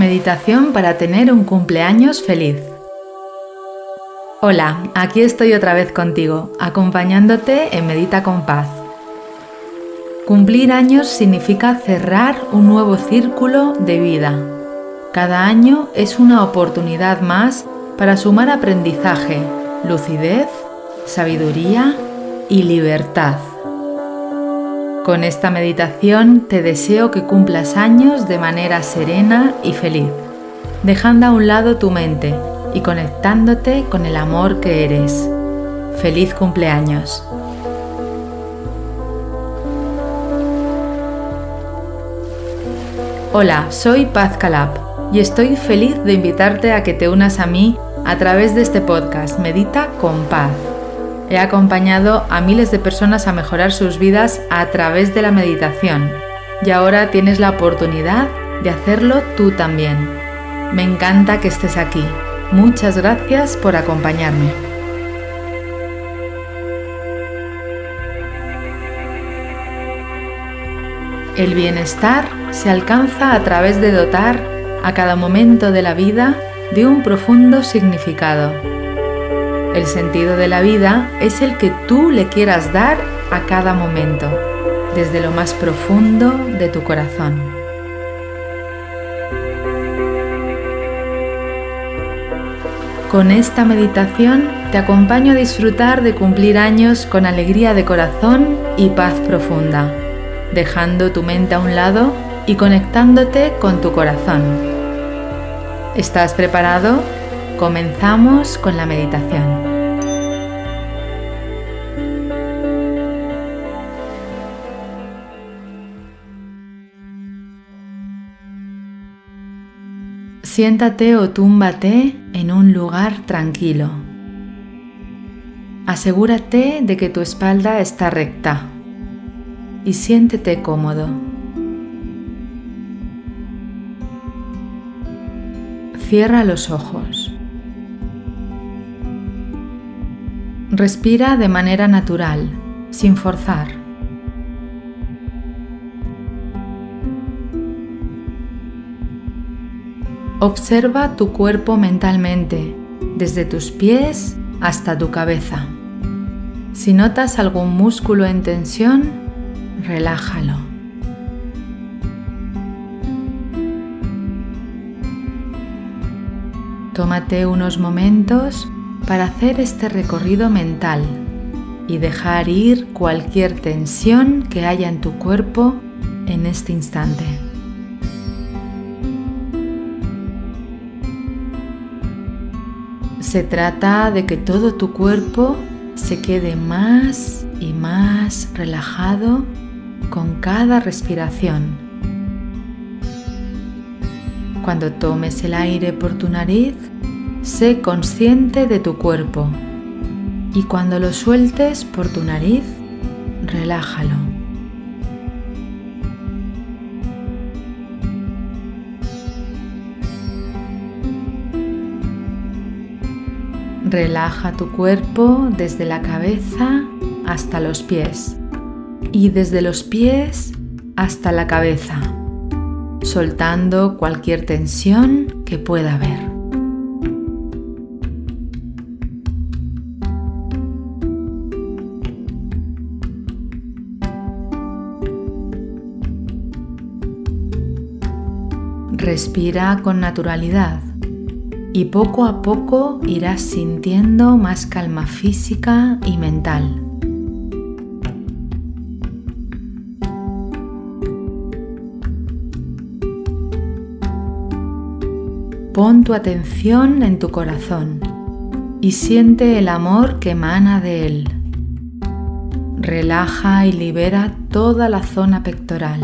Meditación para tener un cumpleaños feliz. Hola, aquí estoy otra vez contigo, acompañándote en Medita con Paz. Cumplir años significa cerrar un nuevo círculo de vida. Cada año es una oportunidad más para sumar aprendizaje, lucidez, sabiduría y libertad. Con esta meditación te deseo que cumplas años de manera serena y feliz, dejando a un lado tu mente y conectándote con el amor que eres. Feliz cumpleaños. Hola, soy Paz Calab y estoy feliz de invitarte a que te unas a mí a través de este podcast Medita con Paz He acompañado a miles de personas a mejorar sus vidas a través de la meditación y ahora tienes la oportunidad de hacerlo tú también. Me encanta que estés aquí. Muchas gracias por acompañarme. El bienestar se alcanza a través de dotar a cada momento de la vida de un profundo significado el sentido de la vida es el que tú le quieras dar a cada momento, desde lo más profundo de tu corazón. Con esta meditación te acompaño a disfrutar de cumplir años con alegría de corazón y paz profunda, dejando tu mente a un lado y conectándote con tu corazón. ¿Estás preparado? Comenzamos con la meditación. Siéntate o túmbate en un lugar tranquilo. Asegúrate de que tu espalda está recta y siéntete cómodo. Cierra los ojos. Respira de manera natural, sin forzar. Observa tu cuerpo mentalmente, desde tus pies hasta tu cabeza. Si notas algún músculo en tensión, relájalo. Tómate unos momentos para hacer este recorrido mental y dejar ir cualquier tensión que haya en tu cuerpo en este instante. Se trata de que todo tu cuerpo se quede más y más relajado con cada respiración. Cuando tomes el aire por tu nariz, Sé consciente de tu cuerpo y cuando lo sueltes por tu nariz, relájalo. Relaja tu cuerpo desde la cabeza hasta los pies y desde los pies hasta la cabeza, soltando cualquier tensión que pueda haber. Respira con naturalidad y poco a poco irás sintiendo más calma física y mental. Pon tu atención en tu corazón y siente el amor que emana de él. Relaja y libera toda la zona pectoral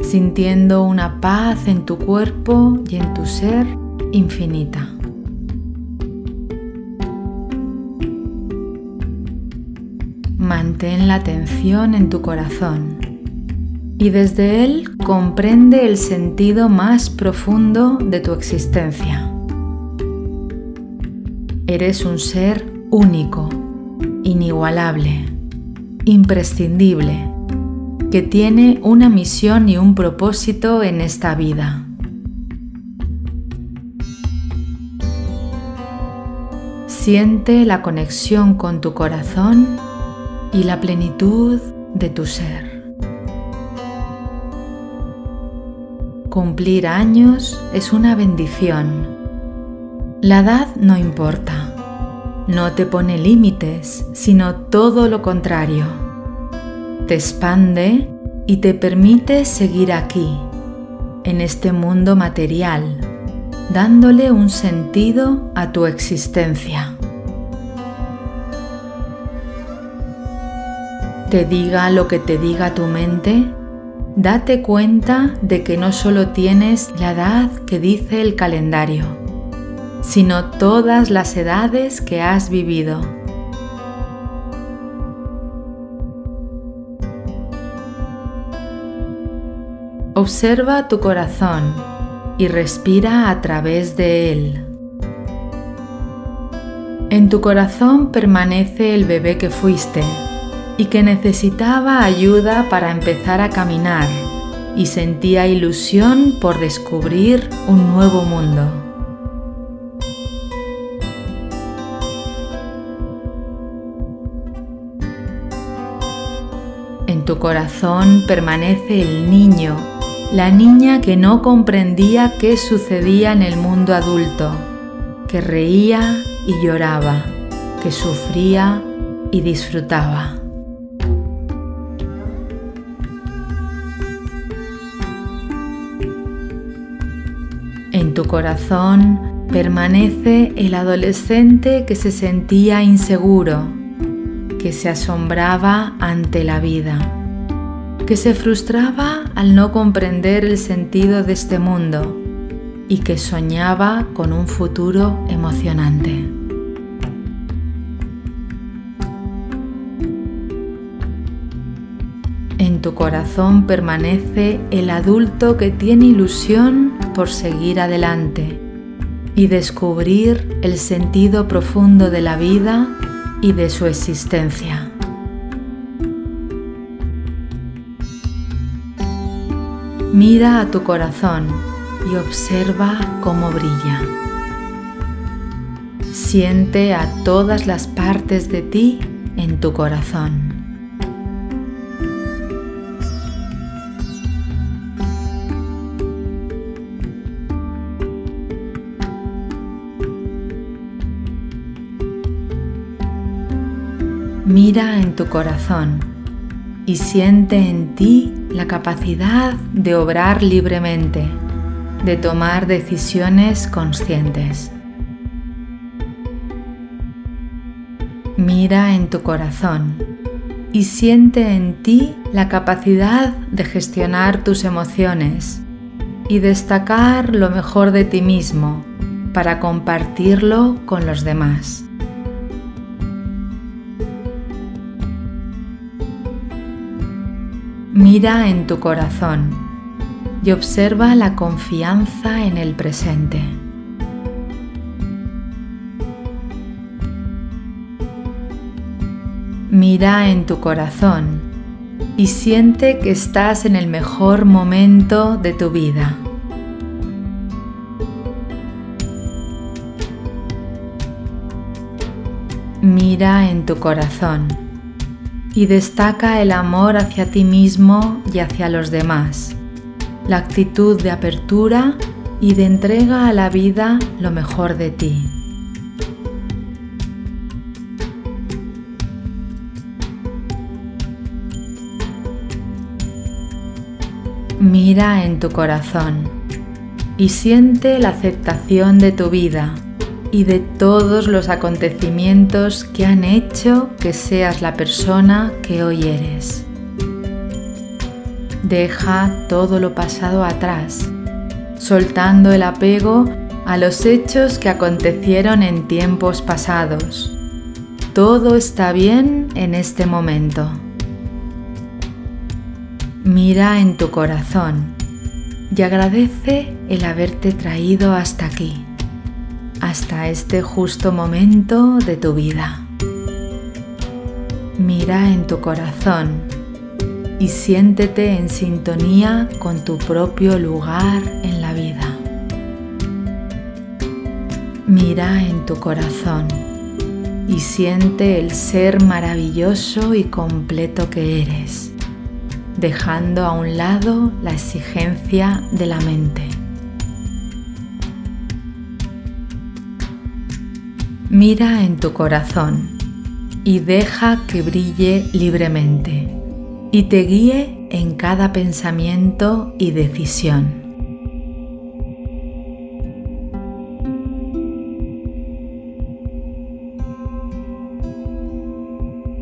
sintiendo una paz en tu cuerpo y en tu ser infinita. Mantén la atención en tu corazón y desde él comprende el sentido más profundo de tu existencia. Eres un ser único, inigualable, imprescindible que tiene una misión y un propósito en esta vida. Siente la conexión con tu corazón y la plenitud de tu ser. Cumplir años es una bendición. La edad no importa. No te pone límites, sino todo lo contrario. Te expande y te permite seguir aquí, en este mundo material, dándole un sentido a tu existencia. Te diga lo que te diga tu mente, date cuenta de que no solo tienes la edad que dice el calendario, sino todas las edades que has vivido. Observa tu corazón y respira a través de él. En tu corazón permanece el bebé que fuiste y que necesitaba ayuda para empezar a caminar y sentía ilusión por descubrir un nuevo mundo. En tu corazón permanece el niño, la niña que no comprendía qué sucedía en el mundo adulto, que reía y lloraba, que sufría y disfrutaba. Tu corazón permanece el adolescente que se sentía inseguro, que se asombraba ante la vida, que se frustraba al no comprender el sentido de este mundo y que soñaba con un futuro emocionante. En tu corazón permanece el adulto que tiene ilusión por seguir adelante y descubrir el sentido profundo de la vida y de su existencia. Mira a tu corazón y observa cómo brilla. Siente a todas las partes de ti en tu corazón. Mira en tu corazón y siente en ti la capacidad de obrar libremente, de tomar decisiones conscientes. Mira en tu corazón y siente en ti la capacidad de gestionar tus emociones y destacar lo mejor de ti mismo para compartirlo con los demás. Mira en tu corazón y observa la confianza en el presente. Mira en tu corazón y siente que estás en el mejor momento de tu vida. Mira en tu corazón y destaca el amor hacia ti mismo y hacia los demás, la actitud de apertura y de entrega a la vida lo mejor de ti. Mira en tu corazón y siente la aceptación de tu vida y de todos los acontecimientos que han hecho que seas la persona que hoy eres. Deja todo lo pasado atrás, soltando el apego a los hechos que acontecieron en tiempos pasados. Todo está bien en este momento. Mira en tu corazón y agradece el haberte traído hasta aquí hasta este justo momento de tu vida. Mira en tu corazón y siéntete en sintonía con tu propio lugar en la vida. Mira en tu corazón y siente el ser maravilloso y completo que eres, dejando a un lado la exigencia de la mente. Mira en tu corazón y deja que brille libremente y te guíe en cada pensamiento y decisión.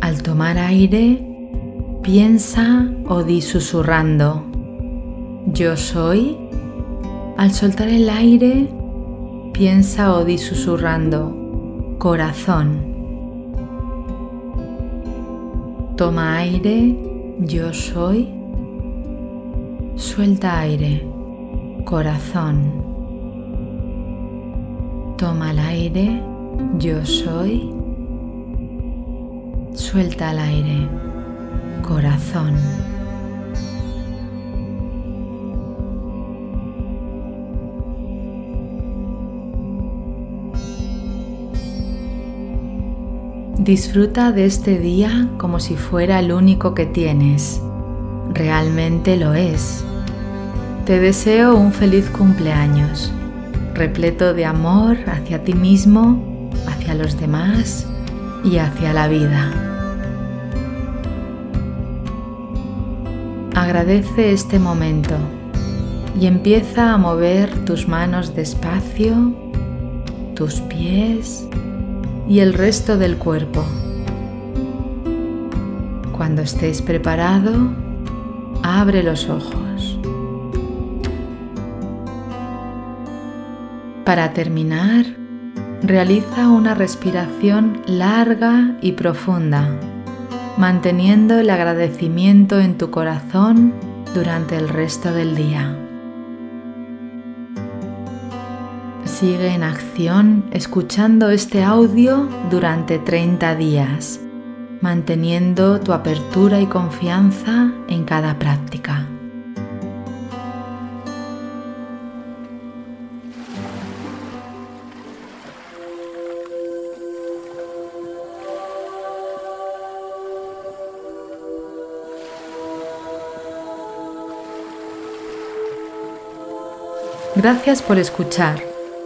Al tomar aire, piensa o di susurrando, yo soy. Al soltar el aire, piensa o di susurrando, corazón. Toma aire, yo soy. Suelta aire, corazón. Toma el aire, yo soy. Suelta el aire, corazón. Disfruta de este día como si fuera el único que tienes. Realmente lo es. Te deseo un feliz cumpleaños, repleto de amor hacia ti mismo, hacia los demás y hacia la vida. Agradece este momento y empieza a mover tus manos despacio, tus pies, y el resto del cuerpo. Cuando estés preparado, abre los ojos. Para terminar, realiza una respiración larga y profunda, manteniendo el agradecimiento en tu corazón durante el resto del día. Sigue en acción escuchando este audio durante 30 días, manteniendo tu apertura y confianza en cada práctica. Gracias por escuchar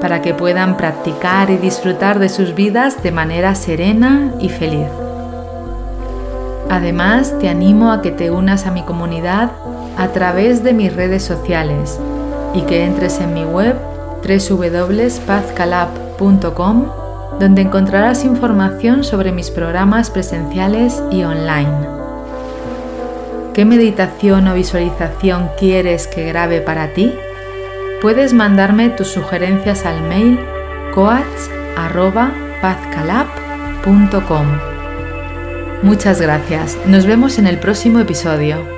para que puedan practicar y disfrutar de sus vidas de manera serena y feliz. Además, te animo a que te unas a mi comunidad a través de mis redes sociales y que entres en mi web www.pazcalab.com donde encontrarás información sobre mis programas presenciales y online. ¿Qué meditación o visualización quieres que grabe para ti? Puedes mandarme tus sugerencias al mail coach.pazcalab.com. Muchas gracias. Nos vemos en el próximo episodio.